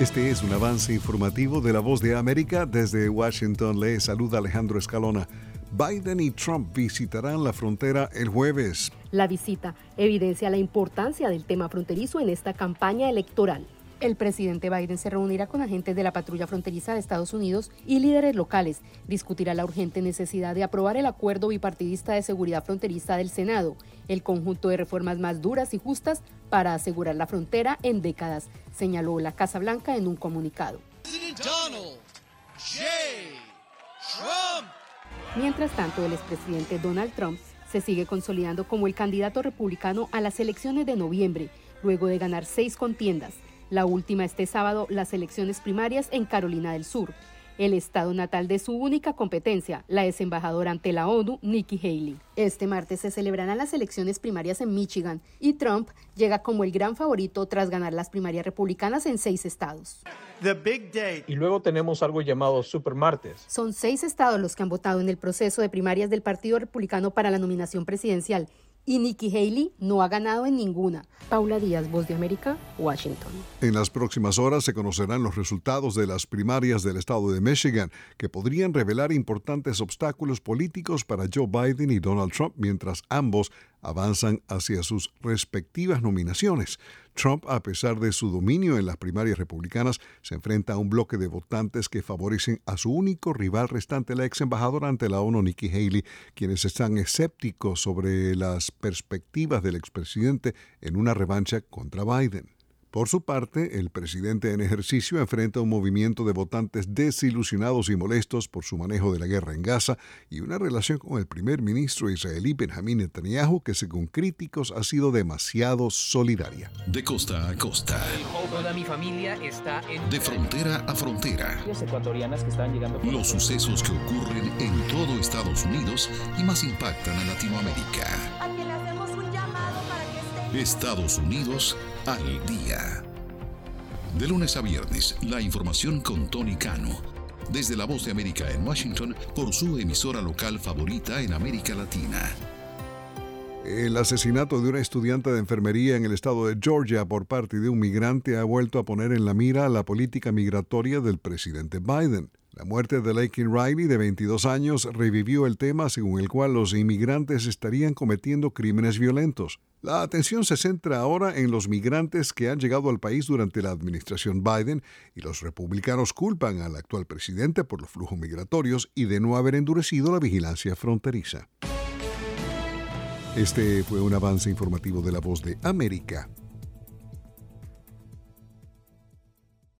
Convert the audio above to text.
Este es un avance informativo de la voz de América. Desde Washington le saluda Alejandro Escalona. Biden y Trump visitarán la frontera el jueves. La visita evidencia la importancia del tema fronterizo en esta campaña electoral. El presidente Biden se reunirá con agentes de la patrulla fronteriza de Estados Unidos y líderes locales. Discutirá la urgente necesidad de aprobar el acuerdo bipartidista de seguridad fronteriza del Senado, el conjunto de reformas más duras y justas para asegurar la frontera en décadas, señaló la Casa Blanca en un comunicado. Mientras tanto, el expresidente Donald Trump se sigue consolidando como el candidato republicano a las elecciones de noviembre, luego de ganar seis contiendas la última este sábado, las elecciones primarias en Carolina del Sur, el estado natal de su única competencia, la ex embajadora ante la ONU, Nikki Haley. Este martes se celebrarán las elecciones primarias en Michigan y Trump llega como el gran favorito tras ganar las primarias republicanas en seis estados. Y luego tenemos algo llamado Super Martes. Son seis estados los que han votado en el proceso de primarias del Partido Republicano para la nominación presidencial y Nikki Haley no ha ganado en ninguna. Paula Díaz, Voz de América, Washington. En las próximas horas se conocerán los resultados de las primarias del estado de Michigan, que podrían revelar importantes obstáculos políticos para Joe Biden y Donald Trump mientras ambos avanzan hacia sus respectivas nominaciones. Trump, a pesar de su dominio en las primarias republicanas, se enfrenta a un bloque de votantes que favorecen a su único rival restante, la ex embajadora ante la ONU, Nikki Haley, quienes están escépticos sobre las perspectivas del expresidente en una revancha contra Biden. Por su parte, el presidente en ejercicio enfrenta un movimiento de votantes desilusionados y molestos por su manejo de la guerra en Gaza y una relación con el primer ministro israelí Benjamin Netanyahu que según críticos ha sido demasiado solidaria. De costa a costa. mi familia está De frontera a frontera. Los sucesos que ocurren en todo Estados Unidos y más impactan a Latinoamérica. Estados Unidos al día. De lunes a viernes, la información con Tony Cano. Desde la voz de América en Washington por su emisora local favorita en América Latina. El asesinato de una estudiante de enfermería en el estado de Georgia por parte de un migrante ha vuelto a poner en la mira la política migratoria del presidente Biden. La muerte de Lakin Riley, de 22 años, revivió el tema según el cual los inmigrantes estarían cometiendo crímenes violentos. La atención se centra ahora en los migrantes que han llegado al país durante la administración Biden y los republicanos culpan al actual presidente por los flujos migratorios y de no haber endurecido la vigilancia fronteriza. Este fue un avance informativo de la voz de América.